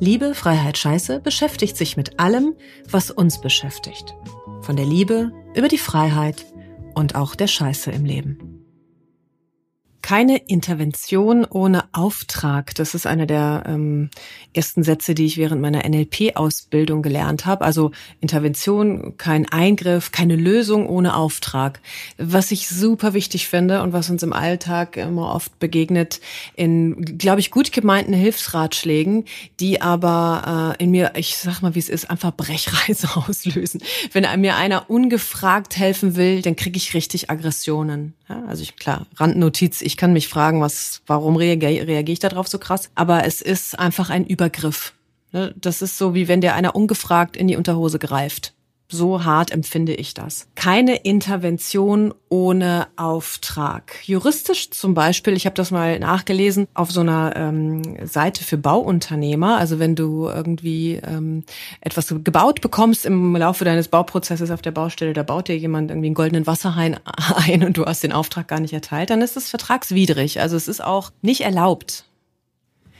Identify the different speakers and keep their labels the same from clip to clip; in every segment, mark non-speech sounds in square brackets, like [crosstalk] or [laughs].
Speaker 1: Liebe, Freiheit, Scheiße beschäftigt sich mit allem, was uns beschäftigt. Von der Liebe über die Freiheit und auch der Scheiße im Leben. Keine Intervention ohne Auftrag. Das ist einer der ähm, ersten Sätze, die ich während meiner NLP-Ausbildung gelernt habe. Also Intervention, kein Eingriff, keine Lösung ohne Auftrag. Was ich super wichtig finde und was uns im Alltag immer oft begegnet, in, glaube ich, gut gemeinten Hilfsratschlägen, die aber äh, in mir, ich sag mal, wie es ist, einfach Brechreise [laughs] auslösen. Wenn mir einer ungefragt helfen will, dann kriege ich richtig Aggressionen. Ja, also ich, klar, Randnotiz, ich kann mich fragen, was, warum reagiere, reagiere ich darauf so krass? Aber es ist einfach ein Übergriff. Ne? Das ist so, wie wenn dir einer ungefragt in die Unterhose greift. So hart empfinde ich das. Keine Intervention ohne Auftrag. Juristisch zum Beispiel, ich habe das mal nachgelesen, auf so einer ähm, Seite für Bauunternehmer. Also wenn du irgendwie ähm, etwas gebaut bekommst im Laufe deines Bauprozesses auf der Baustelle, da baut dir jemand irgendwie einen goldenen Wasserhain [laughs] ein und du hast den Auftrag gar nicht erteilt, dann ist es vertragswidrig. Also es ist auch nicht erlaubt.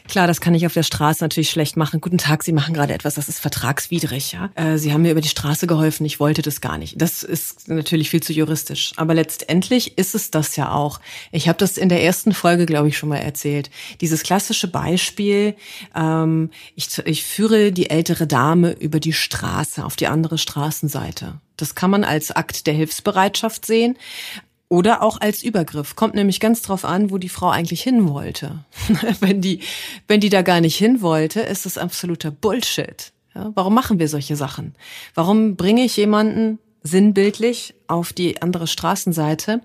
Speaker 1: Klar, das kann ich auf der Straße natürlich schlecht machen. Guten Tag, Sie machen gerade etwas, das ist vertragswidrig. Ja? Äh, Sie haben mir über die Straße geholfen, ich wollte das gar nicht. Das ist natürlich viel zu juristisch. Aber letztendlich ist es das ja auch. Ich habe das in der ersten Folge, glaube ich, schon mal erzählt. Dieses klassische Beispiel, ähm, ich, ich führe die ältere Dame über die Straße auf die andere Straßenseite. Das kann man als Akt der Hilfsbereitschaft sehen. Oder auch als Übergriff. Kommt nämlich ganz drauf an, wo die Frau eigentlich hin wollte. [laughs] wenn die, wenn die da gar nicht hin wollte, ist das absoluter Bullshit. Ja, warum machen wir solche Sachen? Warum bringe ich jemanden sinnbildlich auf die andere Straßenseite,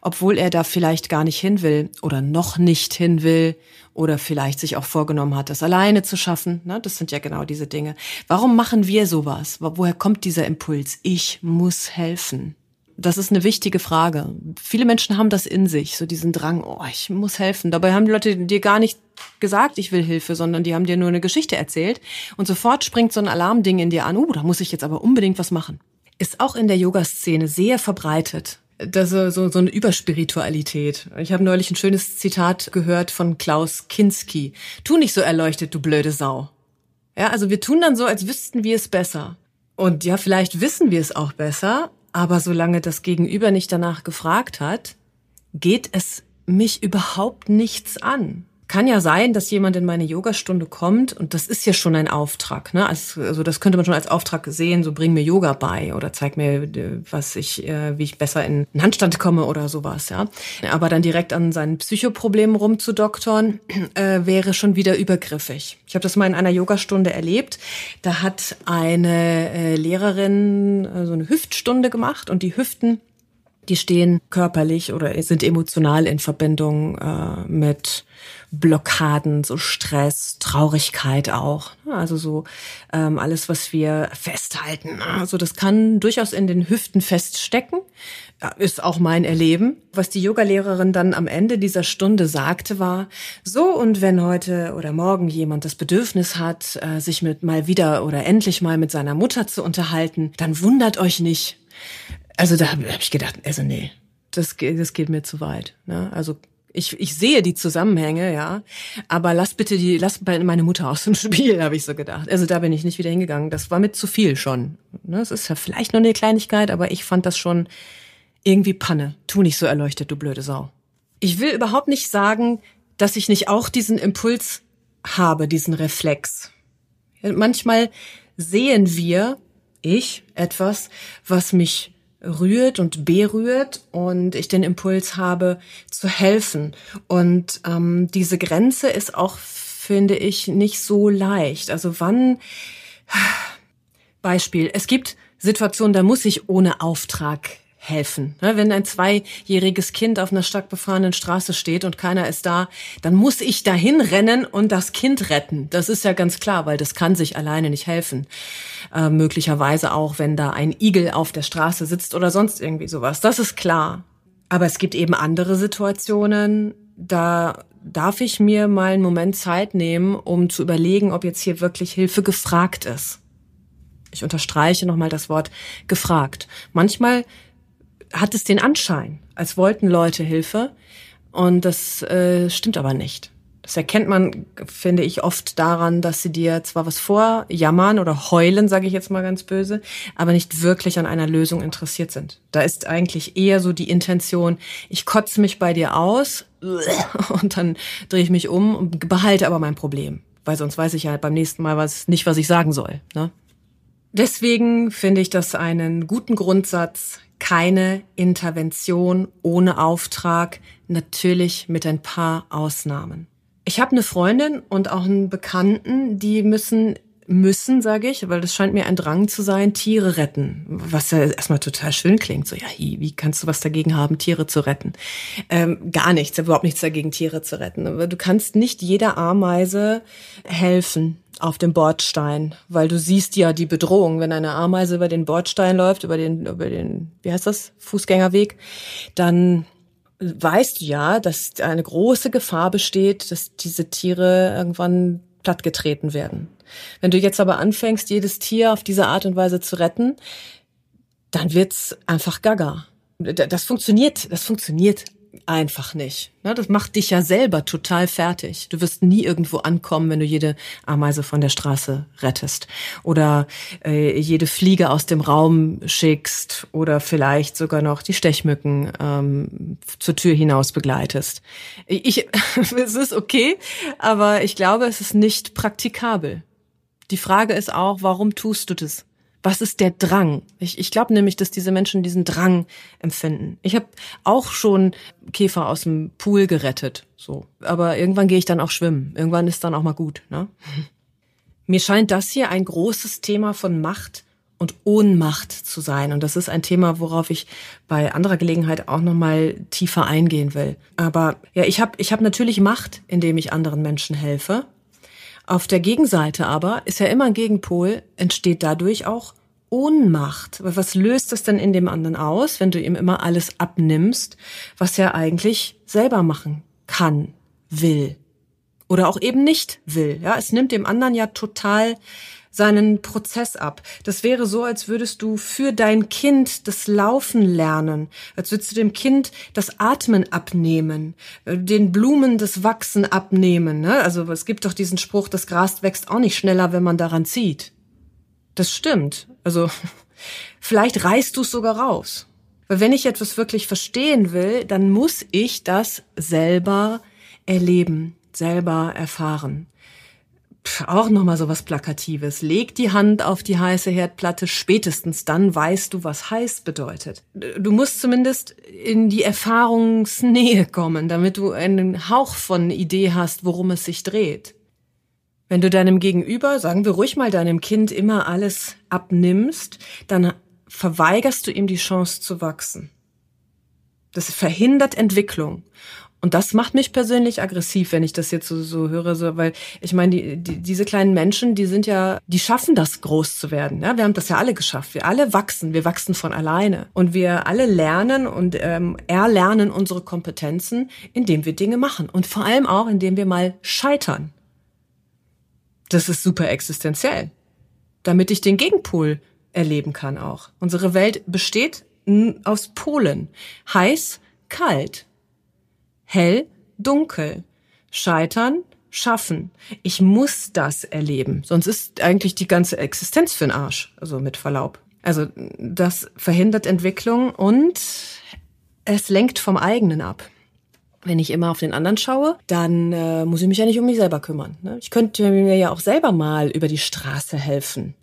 Speaker 1: obwohl er da vielleicht gar nicht hin will oder noch nicht hin will oder vielleicht sich auch vorgenommen hat, das alleine zu schaffen. Ne? Das sind ja genau diese Dinge. Warum machen wir sowas? Woher kommt dieser Impuls? Ich muss helfen. Das ist eine wichtige Frage. Viele Menschen haben das in sich, so diesen Drang, oh, ich muss helfen. Dabei haben die Leute dir gar nicht gesagt, ich will Hilfe, sondern die haben dir nur eine Geschichte erzählt und sofort springt so ein Alarmding in dir an, oh, da muss ich jetzt aber unbedingt was machen. Ist auch in der Yoga-Szene sehr verbreitet. Das ist so, so eine Überspiritualität. Ich habe neulich ein schönes Zitat gehört von Klaus Kinski. Tu nicht so erleuchtet, du blöde Sau. Ja, also wir tun dann so, als wüssten wir es besser. Und ja, vielleicht wissen wir es auch besser, aber solange das Gegenüber nicht danach gefragt hat, geht es mich überhaupt nichts an kann ja sein, dass jemand in meine Yogastunde kommt und das ist ja schon ein Auftrag. Ne? Also, also das könnte man schon als Auftrag sehen, so bring mir Yoga bei oder zeig mir, was ich, äh, wie ich besser in einen Handstand komme oder sowas. Ja, aber dann direkt an seinen Psychoproblemen rumzudoktern [clears throat] äh, wäre schon wieder übergriffig. Ich habe das mal in einer Yogastunde erlebt. Da hat eine äh, Lehrerin äh, so eine Hüftstunde gemacht und die Hüften die stehen körperlich oder sind emotional in Verbindung äh, mit Blockaden, so Stress, Traurigkeit auch. Also so ähm, alles, was wir festhalten. Also das kann durchaus in den Hüften feststecken. Ist auch mein Erleben. Was die Yogalehrerin dann am Ende dieser Stunde sagte, war, so und wenn heute oder morgen jemand das Bedürfnis hat, äh, sich mit mal wieder oder endlich mal mit seiner Mutter zu unterhalten, dann wundert euch nicht. Also da habe hab ich gedacht, also nee, das, das geht mir zu weit. Ne? Also ich, ich sehe die Zusammenhänge, ja, aber lass bitte die, lass meine Mutter aus dem [laughs] Spiel, habe ich so gedacht. Also da bin ich nicht wieder hingegangen. Das war mit zu viel schon. Ne? Es ist ja vielleicht nur eine Kleinigkeit, aber ich fand das schon irgendwie Panne. Tu nicht so erleuchtet, du blöde Sau. Ich will überhaupt nicht sagen, dass ich nicht auch diesen Impuls habe, diesen Reflex. Manchmal sehen wir, ich, etwas, was mich rührt und berührt und ich den Impuls habe zu helfen. Und ähm, diese Grenze ist auch, finde ich, nicht so leicht. Also wann, [sighs] Beispiel, es gibt Situationen, da muss ich ohne Auftrag helfen. Ne, wenn ein zweijähriges Kind auf einer stark befahrenen Straße steht und keiner ist da, dann muss ich dahin rennen und das Kind retten. Das ist ja ganz klar, weil das kann sich alleine nicht helfen. Äh, möglicherweise auch, wenn da ein Igel auf der Straße sitzt oder sonst irgendwie sowas. Das ist klar. Aber es gibt eben andere Situationen, da darf ich mir mal einen Moment Zeit nehmen, um zu überlegen, ob jetzt hier wirklich Hilfe gefragt ist. Ich unterstreiche nochmal das Wort gefragt. Manchmal hat es den Anschein, als wollten Leute Hilfe. Und das äh, stimmt aber nicht. Das erkennt man, finde ich, oft daran, dass sie dir zwar was vorjammern oder heulen, sage ich jetzt mal ganz böse, aber nicht wirklich an einer Lösung interessiert sind. Da ist eigentlich eher so die Intention, ich kotze mich bei dir aus [laughs] und dann drehe ich mich um und behalte aber mein Problem. Weil sonst weiß ich ja beim nächsten Mal was nicht, was ich sagen soll. Ne? Deswegen finde ich das einen guten Grundsatz, keine Intervention ohne Auftrag, natürlich mit ein paar Ausnahmen. Ich habe eine Freundin und auch einen Bekannten, die müssen müssen, sage ich, weil das scheint mir ein Drang zu sein, Tiere retten. Was ja erstmal total schön klingt. So, ja, wie kannst du was dagegen haben, Tiere zu retten? Ähm, gar nichts, überhaupt nichts dagegen, Tiere zu retten. Aber du kannst nicht jeder Ameise helfen auf dem Bordstein, weil du siehst ja die Bedrohung, wenn eine Ameise über den Bordstein läuft, über den, über den, wie heißt das, Fußgängerweg, dann weißt du ja, dass eine große Gefahr besteht, dass diese Tiere irgendwann plattgetreten werden. Wenn du jetzt aber anfängst, jedes Tier auf diese Art und Weise zu retten, dann wird's einfach gaga. Das funktioniert, das funktioniert einfach nicht. Das macht dich ja selber total fertig. Du wirst nie irgendwo ankommen, wenn du jede Ameise von der Straße rettest oder äh, jede Fliege aus dem Raum schickst oder vielleicht sogar noch die Stechmücken ähm, zur Tür hinaus begleitest. Ich, [laughs] es ist okay, aber ich glaube, es ist nicht praktikabel. Die Frage ist auch, warum tust du das? Was ist der Drang? Ich, ich glaube nämlich, dass diese Menschen diesen Drang empfinden. Ich habe auch schon Käfer aus dem Pool gerettet, so. Aber irgendwann gehe ich dann auch schwimmen. Irgendwann ist dann auch mal gut. Ne? [laughs] Mir scheint das hier ein großes Thema von Macht und Ohnmacht zu sein. Und das ist ein Thema, worauf ich bei anderer Gelegenheit auch noch mal tiefer eingehen will. Aber ja, ich habe ich hab natürlich Macht, indem ich anderen Menschen helfe. Auf der Gegenseite aber ist ja immer ein Gegenpol, entsteht dadurch auch Ohnmacht. Was löst das denn in dem anderen aus, wenn du ihm immer alles abnimmst, was er eigentlich selber machen kann, will? Oder auch eben nicht will. Ja, es nimmt dem anderen ja total seinen Prozess ab. Das wäre so, als würdest du für dein Kind das Laufen lernen, als würdest du dem Kind das Atmen abnehmen, äh, den Blumen das Wachsen abnehmen. Ne? Also es gibt doch diesen Spruch, das Gras wächst auch nicht schneller, wenn man daran zieht. Das stimmt. Also [laughs] vielleicht reißt du es sogar raus. Weil wenn ich etwas wirklich verstehen will, dann muss ich das selber erleben, selber erfahren auch nochmal so was Plakatives. Leg die Hand auf die heiße Herdplatte, spätestens dann weißt du, was heiß bedeutet. Du musst zumindest in die Erfahrungsnähe kommen, damit du einen Hauch von Idee hast, worum es sich dreht. Wenn du deinem Gegenüber, sagen wir ruhig mal deinem Kind, immer alles abnimmst, dann verweigerst du ihm die Chance zu wachsen. Das verhindert Entwicklung. Und das macht mich persönlich aggressiv, wenn ich das jetzt so, so höre, so, weil ich meine, die, die, diese kleinen Menschen, die sind ja, die schaffen das, groß zu werden. Ja? Wir haben das ja alle geschafft. Wir alle wachsen, wir wachsen von alleine. Und wir alle lernen und ähm, erlernen unsere Kompetenzen, indem wir Dinge machen. Und vor allem auch, indem wir mal scheitern. Das ist super existenziell. Damit ich den Gegenpol erleben kann auch. Unsere Welt besteht aus Polen. Heiß, kalt hell, dunkel, scheitern, schaffen. Ich muss das erleben, sonst ist eigentlich die ganze Existenz für den Arsch, also mit Verlaub. Also das verhindert Entwicklung und es lenkt vom eigenen ab. Wenn ich immer auf den anderen schaue, dann äh, muss ich mich ja nicht um mich selber kümmern. Ne? Ich könnte mir ja auch selber mal über die Straße helfen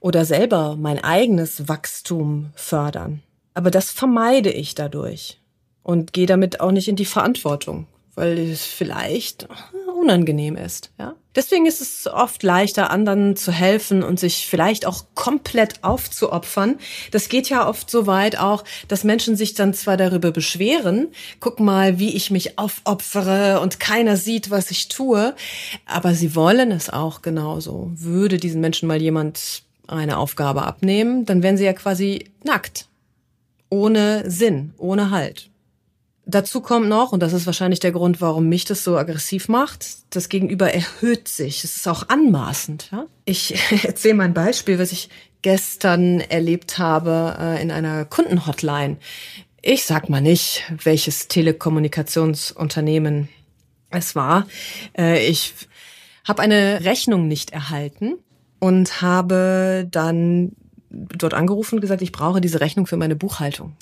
Speaker 1: oder selber mein eigenes Wachstum fördern. Aber das vermeide ich dadurch und gehe damit auch nicht in die Verantwortung, weil es vielleicht unangenehm ist. Ja? Deswegen ist es oft leichter, anderen zu helfen und sich vielleicht auch komplett aufzuopfern. Das geht ja oft so weit auch, dass Menschen sich dann zwar darüber beschweren, guck mal, wie ich mich aufopfere und keiner sieht, was ich tue, aber sie wollen es auch genauso. Würde diesen Menschen mal jemand eine Aufgabe abnehmen, dann wären sie ja quasi nackt. Ohne Sinn, ohne Halt. Dazu kommt noch, und das ist wahrscheinlich der Grund, warum mich das so aggressiv macht, das Gegenüber erhöht sich. Es ist auch anmaßend. Ja? Ich [laughs] erzähle mal ein Beispiel, was ich gestern erlebt habe äh, in einer Kundenhotline. Ich sag mal nicht, welches Telekommunikationsunternehmen es war. Äh, ich habe eine Rechnung nicht erhalten und habe dann dort angerufen und gesagt, ich brauche diese Rechnung für meine Buchhaltung.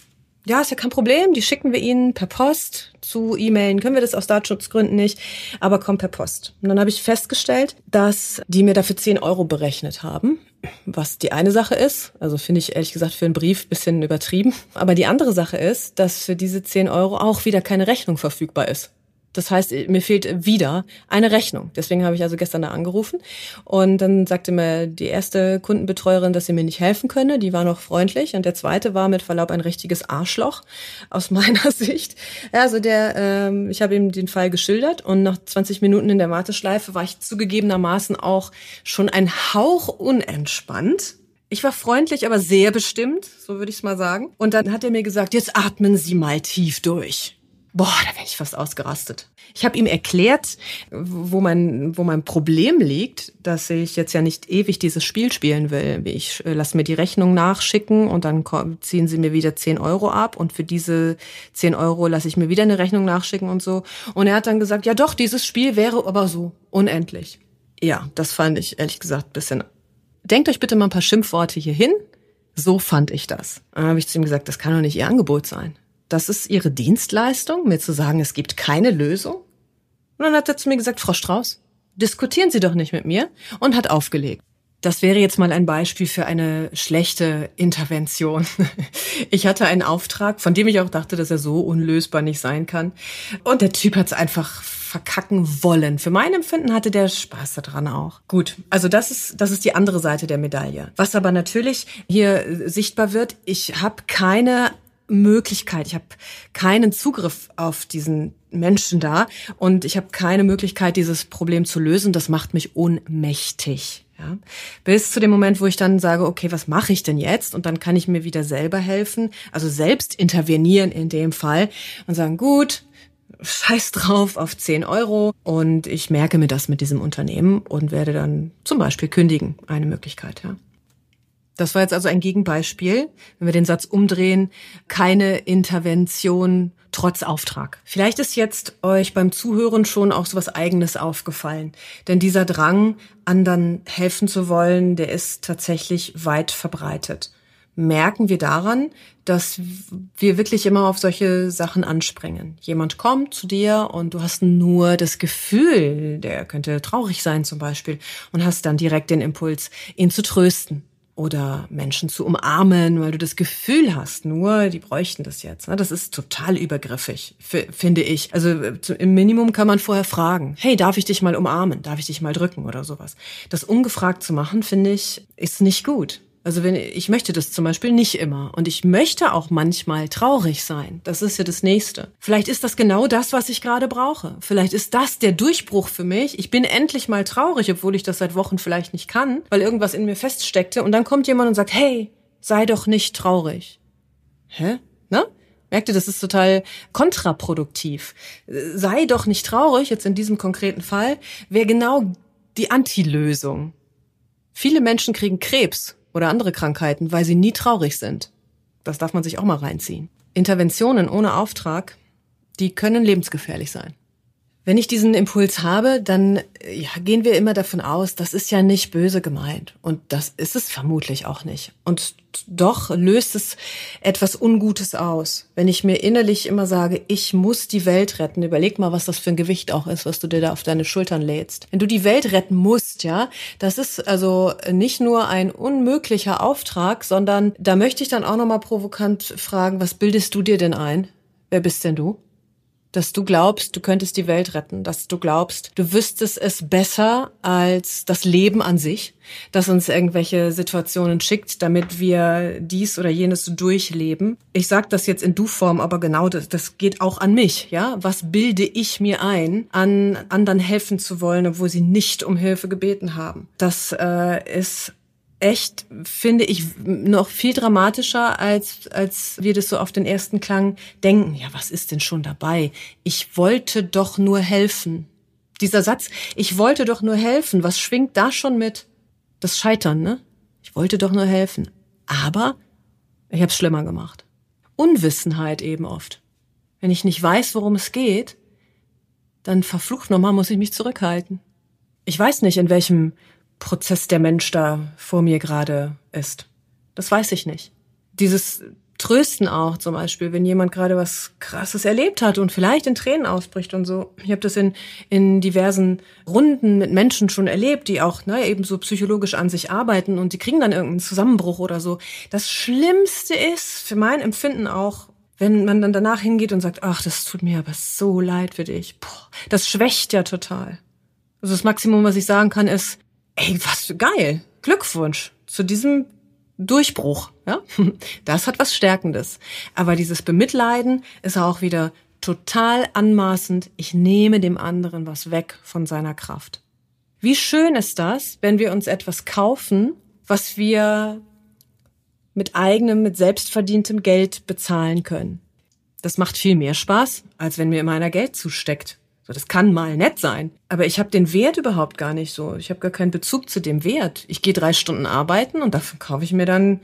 Speaker 1: Ja, ist ja kein Problem. Die schicken wir Ihnen per Post zu E-Mailen. Können wir das aus Datenschutzgründen nicht, aber kommt per Post. Und dann habe ich festgestellt, dass die mir dafür 10 Euro berechnet haben. Was die eine Sache ist, also finde ich ehrlich gesagt für einen Brief bisschen übertrieben. Aber die andere Sache ist, dass für diese 10 Euro auch wieder keine Rechnung verfügbar ist. Das heißt, mir fehlt wieder eine Rechnung. Deswegen habe ich also gestern da angerufen. Und dann sagte mir die erste Kundenbetreuerin, dass sie mir nicht helfen könne. Die war noch freundlich. Und der zweite war mit Verlaub ein richtiges Arschloch aus [laughs] meiner Sicht. Also der, ähm, ich habe ihm den Fall geschildert und nach 20 Minuten in der Warteschleife war ich zugegebenermaßen auch schon ein Hauch unentspannt. Ich war freundlich, aber sehr bestimmt, so würde ich es mal sagen. Und dann hat er mir gesagt, jetzt atmen Sie mal tief durch. Boah, da wäre ich fast ausgerastet. Ich habe ihm erklärt, wo mein, wo mein Problem liegt, dass ich jetzt ja nicht ewig dieses Spiel spielen will. Ich äh, lasse mir die Rechnung nachschicken und dann ziehen sie mir wieder 10 Euro ab und für diese 10 Euro lasse ich mir wieder eine Rechnung nachschicken und so. Und er hat dann gesagt, ja doch, dieses Spiel wäre aber so unendlich. Ja, das fand ich ehrlich gesagt bisschen. Denkt euch bitte mal ein paar Schimpfworte hier hin. So fand ich das. Dann habe ich zu ihm gesagt, das kann doch nicht ihr Angebot sein. Das ist Ihre Dienstleistung, mir zu sagen, es gibt keine Lösung? Und dann hat er zu mir gesagt, Frau Strauß, diskutieren Sie doch nicht mit mir und hat aufgelegt. Das wäre jetzt mal ein Beispiel für eine schlechte Intervention. [laughs] Ich hatte einen Auftrag, von dem ich auch dachte, dass er so unlösbar nicht sein kann. Und der Typ hat es einfach verkacken wollen. Für mein Empfinden hatte der Spaß daran auch. Gut, also das ist das ist die andere Seite der Medaille. Was aber natürlich hier sichtbar wird, ich habe keine Möglichkeit. Ich habe keinen Zugriff auf diesen Menschen da und ich habe keine Möglichkeit, dieses Problem zu lösen. Das macht mich ohnmächtig. Ja. Bis zu dem Moment, wo ich dann sage, okay, was mache ich denn jetzt? Und dann kann ich mir wieder selber helfen, also selbst intervenieren in dem Fall und sagen, gut, scheiß drauf auf 10 Euro und ich merke mir das mit diesem Unternehmen und werde dann zum Beispiel kündigen. Eine Möglichkeit, ja. Das war jetzt also ein Gegenbeispiel, wenn wir den Satz umdrehen, keine Intervention trotz Auftrag. Vielleicht ist jetzt euch beim Zuhören schon auch so was Eigenes aufgefallen. Denn dieser Drang, anderen helfen zu wollen, der ist tatsächlich weit verbreitet. Merken wir daran, dass wir wirklich immer auf solche Sachen anspringen. Jemand kommt zu dir und du hast nur das Gefühl, der könnte traurig sein zum Beispiel, und hast dann direkt den Impuls, ihn zu trösten oder Menschen zu umarmen, weil du das Gefühl hast, nur die bräuchten das jetzt. Ne? Das ist total übergriffig, finde ich. Also im Minimum kann man vorher fragen, hey, darf ich dich mal umarmen? Darf ich dich mal drücken oder sowas? Das ungefragt zu machen, finde ich, ist nicht gut. Also wenn ich möchte das zum Beispiel nicht immer und ich möchte auch manchmal traurig sein. Das ist ja das Nächste. Vielleicht ist das genau das, was ich gerade brauche. Vielleicht ist das der Durchbruch für mich. Ich bin endlich mal traurig, obwohl ich das seit Wochen vielleicht nicht kann, weil irgendwas in mir feststeckte. Und dann kommt jemand und sagt, hey, sei doch nicht traurig. Hä? Ne? Merkt ihr, das ist total kontraproduktiv. Sei doch nicht traurig, jetzt in diesem konkreten Fall, wäre genau die Antilösung. Viele Menschen kriegen Krebs oder andere Krankheiten, weil sie nie traurig sind. Das darf man sich auch mal reinziehen. Interventionen ohne Auftrag, die können lebensgefährlich sein. Wenn ich diesen Impuls habe, dann ja, gehen wir immer davon aus, das ist ja nicht böse gemeint. Und das ist es vermutlich auch nicht. Und doch löst es etwas Ungutes aus. Wenn ich mir innerlich immer sage, ich muss die Welt retten, überleg mal, was das für ein Gewicht auch ist, was du dir da auf deine Schultern lädst. Wenn du die Welt retten musst, ja, das ist also nicht nur ein unmöglicher Auftrag, sondern da möchte ich dann auch nochmal provokant fragen, was bildest du dir denn ein? Wer bist denn du? Dass du glaubst, du könntest die Welt retten, dass du glaubst, du wüsstest es besser als das Leben an sich, das uns irgendwelche Situationen schickt, damit wir dies oder jenes durchleben. Ich sage das jetzt in Du-Form, aber genau das, das geht auch an mich. Ja, was bilde ich mir ein, an anderen helfen zu wollen, obwohl sie nicht um Hilfe gebeten haben? Das äh, ist echt, finde ich, noch viel dramatischer, als, als wir das so auf den ersten Klang denken. Ja, was ist denn schon dabei? Ich wollte doch nur helfen. Dieser Satz, ich wollte doch nur helfen, was schwingt da schon mit? Das Scheitern, ne? Ich wollte doch nur helfen. Aber ich habe es schlimmer gemacht. Unwissenheit eben oft. Wenn ich nicht weiß, worum es geht, dann verflucht nochmal muss ich mich zurückhalten. Ich weiß nicht, in welchem Prozess der Mensch da vor mir gerade ist. Das weiß ich nicht. Dieses Trösten auch zum Beispiel, wenn jemand gerade was Krasses erlebt hat und vielleicht in Tränen ausbricht und so. Ich habe das in, in diversen Runden mit Menschen schon erlebt, die auch ne, eben so psychologisch an sich arbeiten und die kriegen dann irgendeinen Zusammenbruch oder so. Das Schlimmste ist für mein Empfinden auch, wenn man dann danach hingeht und sagt, ach, das tut mir aber so leid für dich. Boah, das schwächt ja total. Also das Maximum, was ich sagen kann, ist, ey, was geil. Glückwunsch zu diesem Durchbruch, ja? [laughs] Das hat was Stärkendes. Aber dieses Bemitleiden ist auch wieder total anmaßend. Ich nehme dem anderen was weg von seiner Kraft. Wie schön ist das, wenn wir uns etwas kaufen, was wir mit eigenem, mit selbstverdientem Geld bezahlen können. Das macht viel mehr Spaß, als wenn mir immer einer Geld zusteckt. So, das kann mal nett sein, aber ich habe den Wert überhaupt gar nicht so. Ich habe gar keinen Bezug zu dem Wert. Ich gehe drei Stunden arbeiten und dafür kaufe ich mir dann,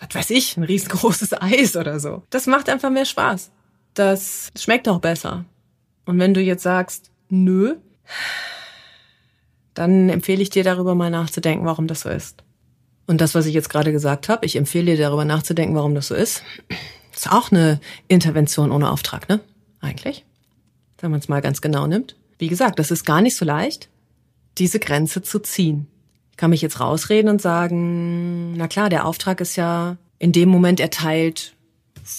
Speaker 1: was weiß ich, ein riesengroßes [laughs] Eis oder so. Das macht einfach mehr Spaß. Das schmeckt auch besser. Und wenn du jetzt sagst, nö, dann empfehle ich dir darüber mal nachzudenken, warum das so ist. Und das, was ich jetzt gerade gesagt habe, ich empfehle dir darüber nachzudenken, warum das so ist, ist auch eine Intervention ohne Auftrag, ne? Eigentlich wenn man es mal ganz genau nimmt. Wie gesagt, das ist gar nicht so leicht, diese Grenze zu ziehen. Ich kann mich jetzt rausreden und sagen, na klar, der Auftrag ist ja in dem Moment erteilt,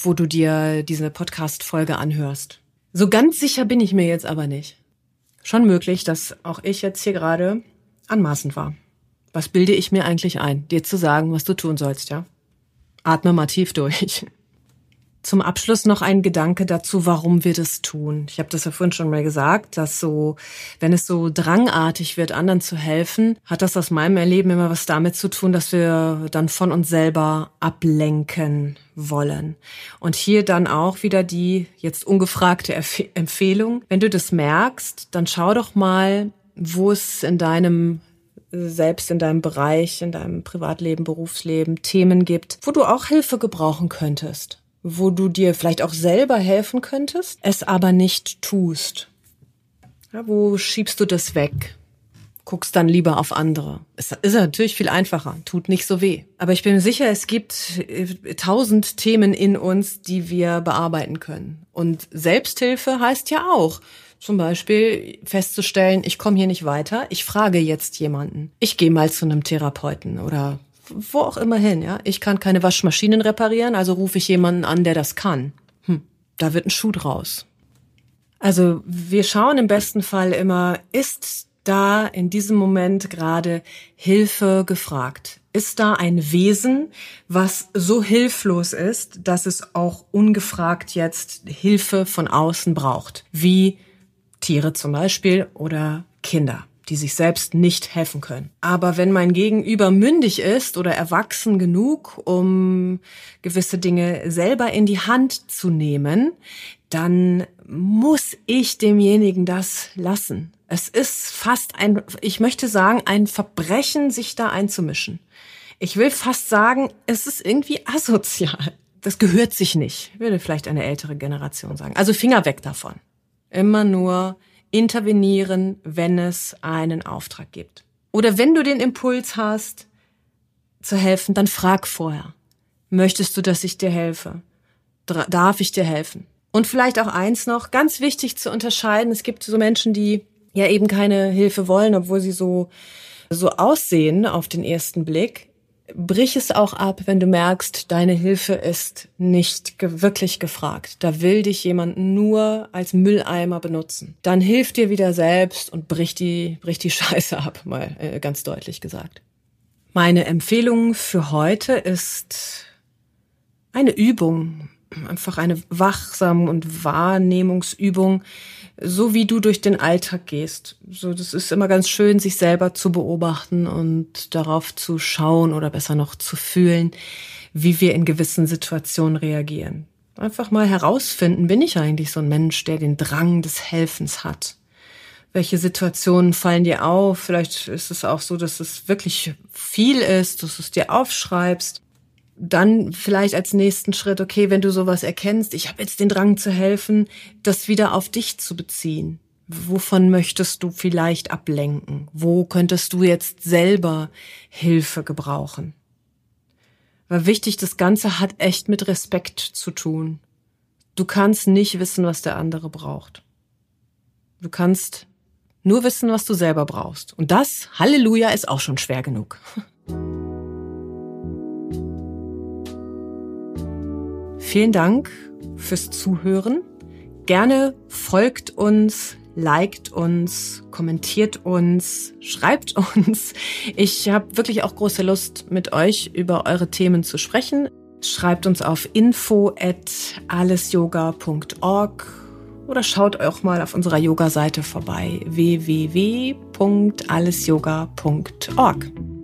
Speaker 1: wo du dir diese Podcast-Folge anhörst. So ganz sicher bin ich mir jetzt aber nicht. Schon möglich, dass auch ich jetzt hier gerade anmaßend war. Was bilde ich mir eigentlich ein, dir zu sagen, was du tun sollst, ja? Atme mal tief durch. Zum Abschluss noch ein Gedanke dazu, warum wir das tun. Ich habe das ja vorhin schon mal gesagt, dass so, wenn es so drangartig wird, anderen zu helfen, hat das aus meinem Erleben immer was damit zu tun, dass wir dann von uns selber ablenken wollen. Und hier dann auch wieder die jetzt ungefragte Empfehlung. Wenn du das merkst, dann schau doch mal, wo es in deinem selbst in deinem Bereich, in deinem Privatleben, Berufsleben Themen gibt, wo du auch Hilfe gebrauchen könntest wo du dir vielleicht auch selber helfen könntest, es aber nicht tust. Ja, wo schiebst du das weg? Guckst dann lieber auf andere. Es ist natürlich viel einfacher, tut nicht so weh. Aber ich bin sicher, es gibt äh, tausend Themen in uns, die wir bearbeiten können. Und Selbsthilfe heißt ja auch, zum Beispiel festzustellen, ich komme hier nicht weiter, ich frage jetzt jemanden. Ich gehe mal zu einem Therapeuten oder wo auch immer hin, ja. Ich kann keine Waschmaschinen reparieren, also rufe ich jemanden an, der das kann. Hm, da wird ein Schuh draus. Also wir schauen im besten Fall immer, ist da in diesem Moment gerade Hilfe gefragt? Ist da ein Wesen, was so hilflos ist, dass es auch ungefragt jetzt Hilfe von außen braucht? Wie Tiere zum Beispiel oder Kinder die sich selbst nicht helfen können. Aber wenn mein Gegenüber mündig ist oder erwachsen genug, um gewisse Dinge selber in die Hand zu nehmen, dann muss ich demjenigen das lassen. Es ist fast ein, ich möchte sagen, ein Verbrechen, sich da einzumischen. Ich will fast sagen, es ist irgendwie asozial. Das gehört sich nicht, würde vielleicht eine ältere Generation sagen. Also Finger weg davon. Immer nur intervenieren, wenn es einen Auftrag gibt. Oder wenn du den Impuls hast, zu helfen, dann frag vorher. Möchtest du, dass ich dir helfe? Darf ich dir helfen? Und vielleicht auch eins noch, ganz wichtig zu unterscheiden. Es gibt so Menschen, die ja eben keine Hilfe wollen, obwohl sie so, so aussehen auf den ersten Blick. Brich es auch ab, wenn du merkst, deine Hilfe ist nicht wirklich gefragt. Da will dich jemand nur als Mülleimer benutzen. Dann hilf dir wieder selbst und brich die, brich die [laughs] Scheiße ab, mal äh, ganz deutlich gesagt. Meine Empfehlung für heute ist eine Übung, einfach eine wachsam und Wahrnehmungsübung, so wie du durch den Alltag gehst. So, das ist immer ganz schön, sich selber zu beobachten und darauf zu schauen oder besser noch zu fühlen, wie wir in gewissen Situationen reagieren. Einfach mal herausfinden, bin ich eigentlich so ein Mensch, der den Drang des Helfens hat? Welche Situationen fallen dir auf? Vielleicht ist es auch so, dass es wirklich viel ist, dass du es dir aufschreibst dann vielleicht als nächsten Schritt, okay, wenn du sowas erkennst, ich habe jetzt den Drang zu helfen, das wieder auf dich zu beziehen. Wovon möchtest du vielleicht ablenken? Wo könntest du jetzt selber Hilfe gebrauchen? Weil wichtig, das Ganze hat echt mit Respekt zu tun. Du kannst nicht wissen, was der andere braucht. Du kannst nur wissen, was du selber brauchst. Und das, Halleluja, ist auch schon schwer genug. [laughs] Vielen Dank fürs Zuhören. Gerne folgt uns, liked uns, kommentiert uns, schreibt uns. Ich habe wirklich auch große Lust, mit euch über eure Themen zu sprechen. Schreibt uns auf info at allesyoga.org oder schaut auch mal auf unserer Yoga-Seite vorbei www.allesyoga.org.